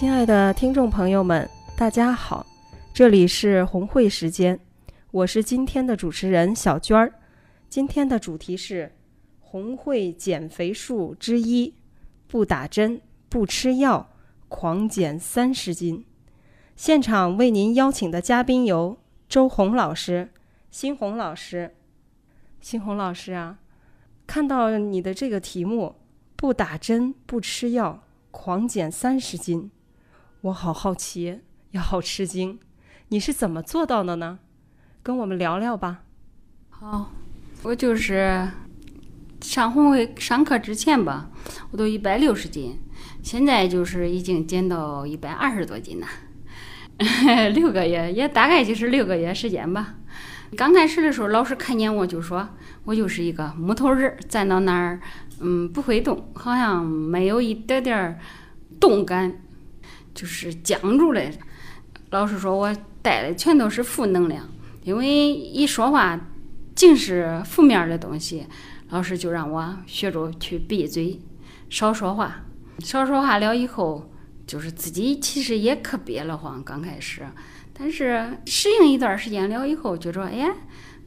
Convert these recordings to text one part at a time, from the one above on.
亲爱的听众朋友们，大家好，这里是红会时间，我是今天的主持人小娟儿。今天的主题是红会减肥术之一：不打针、不吃药，狂减三十斤。现场为您邀请的嘉宾有周红老师、新红老师。新红老师啊，看到你的这个题目“不打针、不吃药，狂减三十斤”。我好好奇，也好吃惊，你是怎么做到的呢？跟我们聊聊吧。好，我就是上红会上课之前吧，我都一百六十斤，现在就是已经减到一百二十多斤了。六个月，也大概就是六个月时间吧。刚开始的时候，老师看见我就说我就是一个木头人，站到那儿，嗯，不会动，好像没有一点点动感。就是僵住了，老师说我带的全都是负能量，因为一说话尽是负面的东西，老师就让我学着去闭嘴，少说话。少说话了以后，就是自己其实也可憋了慌，刚开始，但是适应一段时间了以后，觉着哎，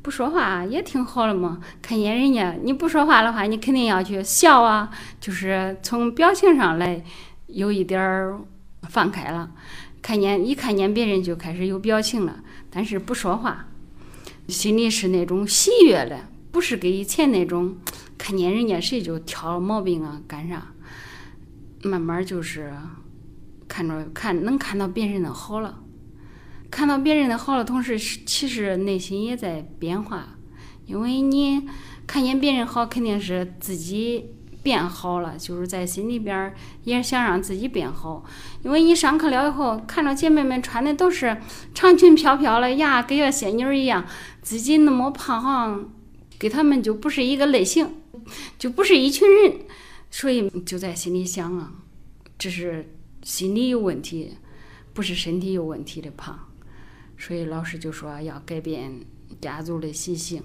不说话也挺好的嘛。看见人家你不说话的话，你肯定要去笑啊，就是从表情上来有一点儿。放开了，看见一看见别人就开始有表情了，但是不说话，心里是那种喜悦的，不是跟以前那种看见人家谁就挑毛病啊干啥。慢慢就是看着看能看到别人的好了，看到别人的好了，同时其实内心也在变化，因为你看见别人好，肯定是自己。变好了，就是在心里边儿也想让自己变好，因为你上课了以后，看着姐妹们穿的都是长裙飘飘的呀，跟个仙女一样，自己那么胖，好像跟他们就不是一个类型，就不是一群人，所以就在心里想啊，这是心理有问题，不是身体有问题的胖，所以老师就说要改变家族的习性。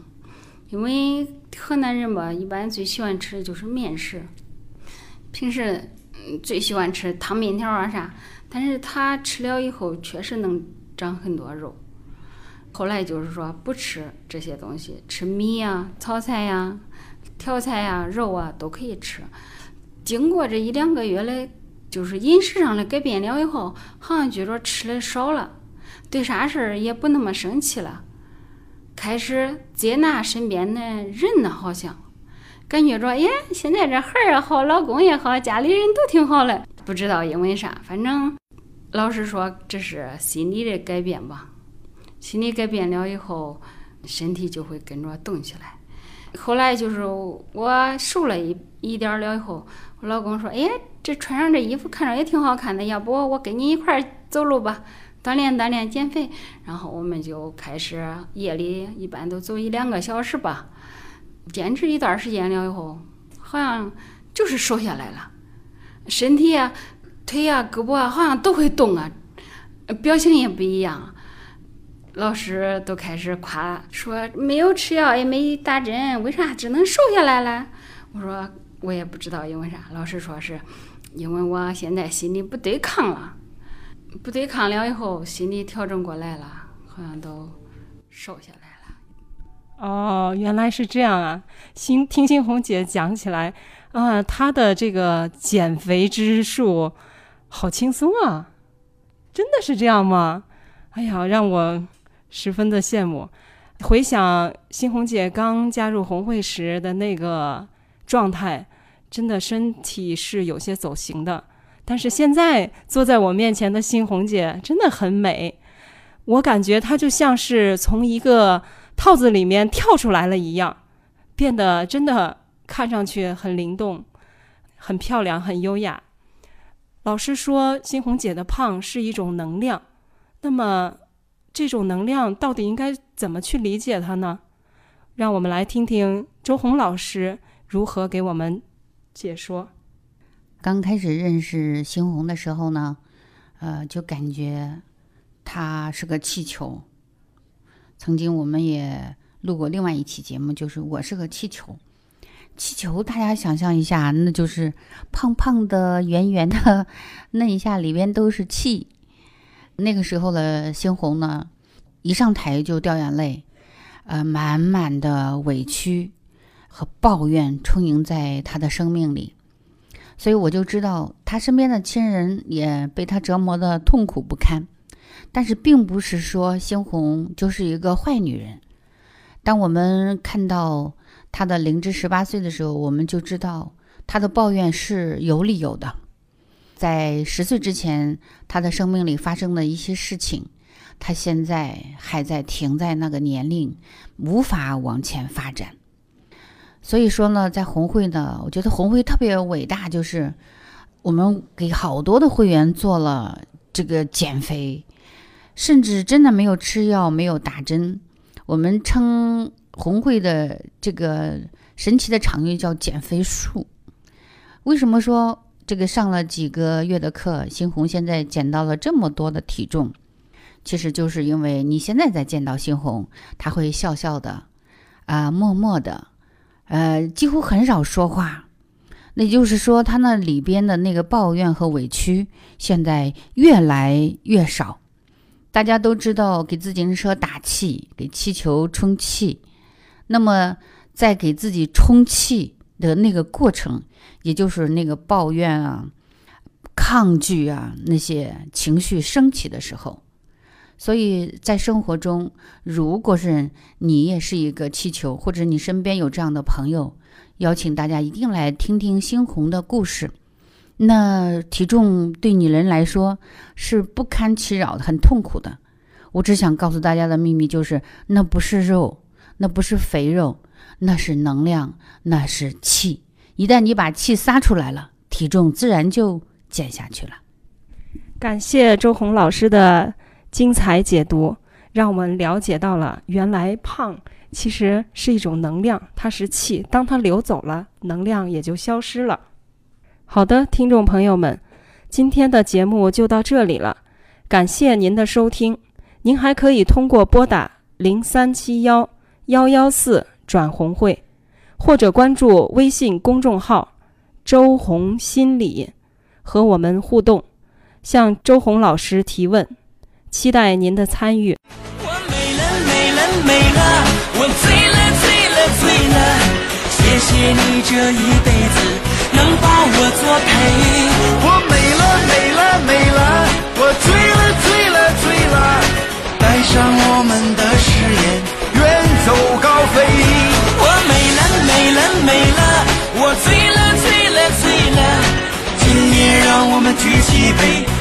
因为河南人吧，一般最喜欢吃的就是面食，平时最喜欢吃汤面条啊啥。但是他吃了以后，确实能长很多肉。后来就是说不吃这些东西，吃米呀、炒菜呀、调菜呀、肉啊都可以吃。经过这一两个月的，就是饮食上的改变了以后，好像觉着吃的少了，对啥事儿也不那么生气了。开始接纳身边的人呢，好像感觉着，耶，现在这孩儿也好，老公也好，家里人都挺好的。不知道因为啥，反正老师说这是心理的改变吧。心理改变了以后，身体就会跟着动起来。后来就是我瘦了一一点了以后，我老公说，哎，这穿上这衣服看着也挺好看的，要不我跟你一块儿走路吧。锻炼锻炼减肥，然后我们就开始夜里一般都走一两个小时吧。坚持一段时间了以后，好像就是瘦下来了，身体啊、腿啊、胳膊啊，好像都会动啊，表情也不一样。老师都开始夸说，没有吃药也没打针，为啥只能瘦下来了？我说我也不知道因为啥。老师说是因为我现在心里不对抗了。不对抗了以后，心理调整过来了，好像都瘦下来了。哦，原来是这样啊！新听新红姐讲起来，啊，她的这个减肥之术好轻松啊！真的是这样吗？哎呀，让我十分的羡慕。回想新红姐刚加入红会时的那个状态，真的身体是有些走形的。但是现在坐在我面前的新红姐真的很美，我感觉她就像是从一个套子里面跳出来了一样，变得真的看上去很灵动、很漂亮、很优雅。老师说新红姐的胖是一种能量，那么这种能量到底应该怎么去理解它呢？让我们来听听周红老师如何给我们解说。刚开始认识星红的时候呢，呃，就感觉她是个气球。曾经我们也录过另外一期节目，就是我是个气球。气球，大家想象一下，那就是胖胖的、圆圆的，那一下里边都是气。那个时候的猩红呢，一上台就掉眼泪，呃，满满的委屈和抱怨充盈在他的生命里，所以我就知道他身边的亲人也被他折磨的痛苦不堪。但是，并不是说猩红就是一个坏女人。当我们看到。他的零至十八岁的时候，我们就知道他的抱怨是有理由的。在十岁之前，他的生命里发生的一些事情，他现在还在停在那个年龄，无法往前发展。所以说呢，在红会呢，我觉得红会特别伟大，就是我们给好多的会员做了这个减肥，甚至真的没有吃药，没有打针，我们称。红会的这个神奇的场域叫减肥术。为什么说这个上了几个月的课，新红现在减到了这么多的体重？其实就是因为你现在在见到新红，他会笑笑的，啊，默默的，呃，几乎很少说话。那就是说，他那里边的那个抱怨和委屈，现在越来越少。大家都知道，给自行车打气，给气球充气。那么，在给自己充气的那个过程，也就是那个抱怨啊、抗拒啊那些情绪升起的时候，所以在生活中，如果是你也是一个气球，或者你身边有这样的朋友，邀请大家一定来听听猩红的故事。那体重对女人来说是不堪其扰的，很痛苦的。我只想告诉大家的秘密就是，那不是肉。那不是肥肉，那是能量，那是气。一旦你把气撒出来了，体重自然就减下去了。感谢周红老师的精彩解读，让我们了解到了原来胖其实是一种能量，它是气，当它流走了，能量也就消失了。好的，听众朋友们，今天的节目就到这里了，感谢您的收听。您还可以通过拨打零三七幺。幺幺四转红会，或者关注微信公众号“周红心理”，和我们互动，向周红老师提问，期待您的参与。我美了美了美了，我醉了醉了醉了，谢谢你这一辈子能把我作陪。我美了美了美了，我醉了醉了醉了，带上我们的誓言远走高飞。我美了美了美了，我醉了醉了醉了，今夜让我们举起杯。